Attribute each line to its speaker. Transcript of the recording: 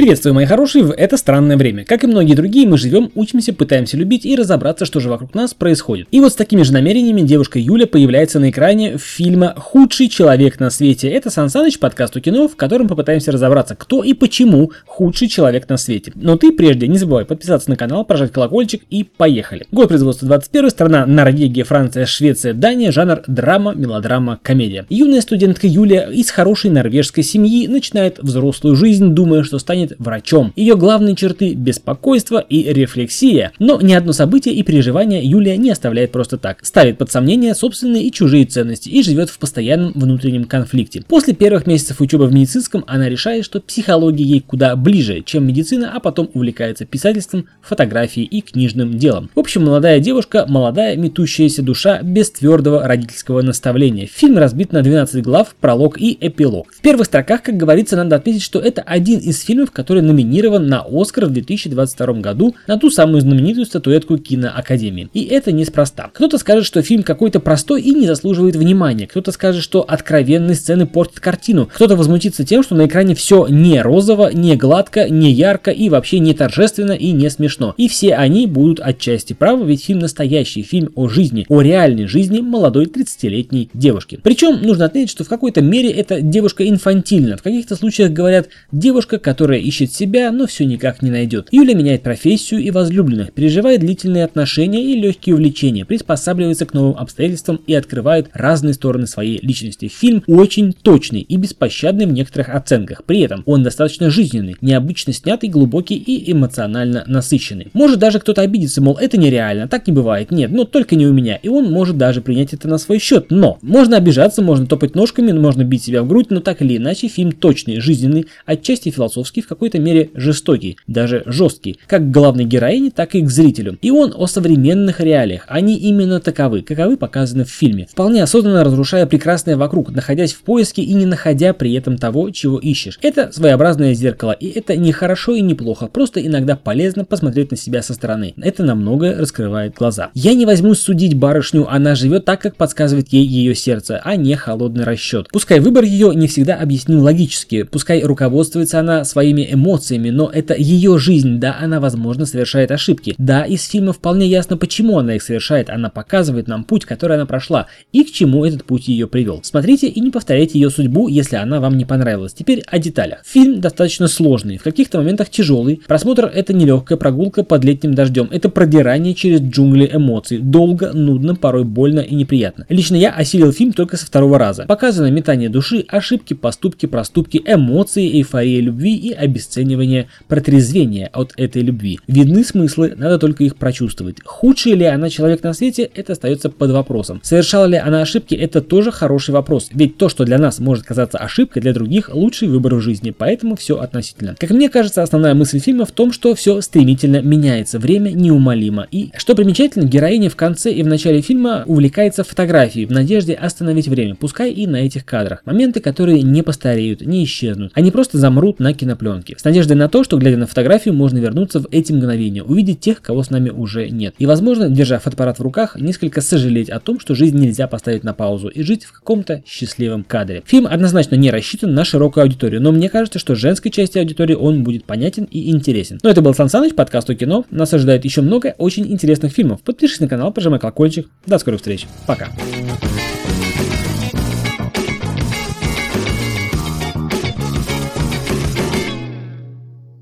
Speaker 1: Приветствую, мои хорошие, в это странное время. Как и многие другие, мы живем, учимся, пытаемся любить и разобраться, что же вокруг нас происходит. И вот с такими же намерениями девушка Юля появляется на экране фильма «Худший человек на свете». Это Сан Саныч, подкаст у кино, в котором попытаемся разобраться, кто и почему худший человек на свете. Но ты прежде не забывай подписаться на канал, прожать колокольчик и поехали. Год производства 21 страна Норвегия, Франция, Швеция, Дания, жанр драма, мелодрама, комедия. Юная студентка Юлия из хорошей норвежской семьи начинает взрослую жизнь, думая, что станет станет врачом. Ее главные черты – беспокойство и рефлексия. Но ни одно событие и переживание Юлия не оставляет просто так. Ставит под сомнение собственные и чужие ценности и живет в постоянном внутреннем конфликте. После первых месяцев учебы в медицинском она решает, что психология ей куда ближе, чем медицина, а потом увлекается писательством, фотографией и книжным делом. В общем, молодая девушка, молодая метущаяся душа без твердого родительского наставления. Фильм разбит на 12 глав, пролог и эпилог. В первых строках, как говорится, надо отметить, что это один из фильмов, который номинирован на Оскар в 2022 году на ту самую знаменитую статуэтку киноакадемии. И это неспроста. Кто-то скажет, что фильм какой-то простой и не заслуживает внимания. Кто-то скажет, что откровенные сцены портят картину. Кто-то возмутится тем, что на экране все не розово, не гладко, не ярко и вообще не торжественно и не смешно. И все они будут отчасти правы, ведь фильм настоящий, фильм о жизни, о реальной жизни молодой 30-летней девушки. Причем нужно отметить, что в какой-то мере эта девушка инфантильна. В каких-то случаях говорят девушка, которая ищет себя, но все никак не найдет. Юля меняет профессию и возлюбленных, переживает длительные отношения и легкие увлечения, приспосабливается к новым обстоятельствам и открывает разные стороны своей личности. Фильм очень точный и беспощадный в некоторых оценках. При этом он достаточно жизненный, необычно снятый, глубокий и эмоционально насыщенный. Может даже кто-то обидится, мол, это нереально, так не бывает. Нет, но только не у меня. И он может даже принять это на свой счет. Но можно обижаться, можно топать ножками, можно бить себя в грудь, но так или иначе фильм точный, жизненный, отчасти философский, в какой-то мере жестокий, даже жесткий, как к главной героине, так и к зрителю. И он о современных реалиях. Они именно таковы, каковы показаны в фильме. Вполне осознанно разрушая прекрасное вокруг, находясь в поиске и не находя при этом того, чего ищешь. Это своеобразное зеркало, и это не хорошо и не плохо, просто иногда полезно посмотреть на себя со стороны. Это намного раскрывает глаза. Я не возьму судить барышню, она живет так, как подсказывает ей ее сердце, а не холодный расчет. Пускай выбор ее не всегда объяснил логически, пускай руководствуется она своими своими эмоциями, но это ее жизнь, да, она, возможно, совершает ошибки. Да, из фильма вполне ясно, почему она их совершает, она показывает нам путь, который она прошла, и к чему этот путь ее привел. Смотрите и не повторяйте ее судьбу, если она вам не понравилась. Теперь о деталях. Фильм достаточно сложный, в каких-то моментах тяжелый. Просмотр это нелегкая прогулка под летним дождем, это продирание через джунгли эмоций. Долго, нудно, порой больно и неприятно. Лично я осилил фильм только со второго раза. Показано метание души, ошибки, поступки, проступки, эмоции, эйфория любви и обесценивание протрезвения от этой любви. Видны смыслы, надо только их прочувствовать. Худший ли она человек на свете, это остается под вопросом. Совершала ли она ошибки, это тоже хороший вопрос. Ведь то, что для нас может казаться ошибкой, для других лучший выбор в жизни, поэтому все относительно. Как мне кажется, основная мысль фильма в том, что все стремительно меняется, время неумолимо. И, что примечательно, героиня в конце и в начале фильма увлекается фотографией в надежде остановить время, пускай и на этих кадрах. Моменты, которые не постареют, не исчезнут. Они просто замрут на кинопленке пленки. С надеждой на то, что глядя на фотографию, можно вернуться в эти мгновения, увидеть тех, кого с нами уже нет. И возможно, держа фотоаппарат в руках, несколько сожалеть о том, что жизнь нельзя поставить на паузу и жить в каком-то счастливом кадре. Фильм однозначно не рассчитан на широкую аудиторию, но мне кажется, что женской части аудитории он будет понятен и интересен. Но это был Сан Саныч, подкаст о кино. Нас ожидает еще много очень интересных фильмов. Подпишись на канал, прожимай колокольчик. До скорых встреч. Пока.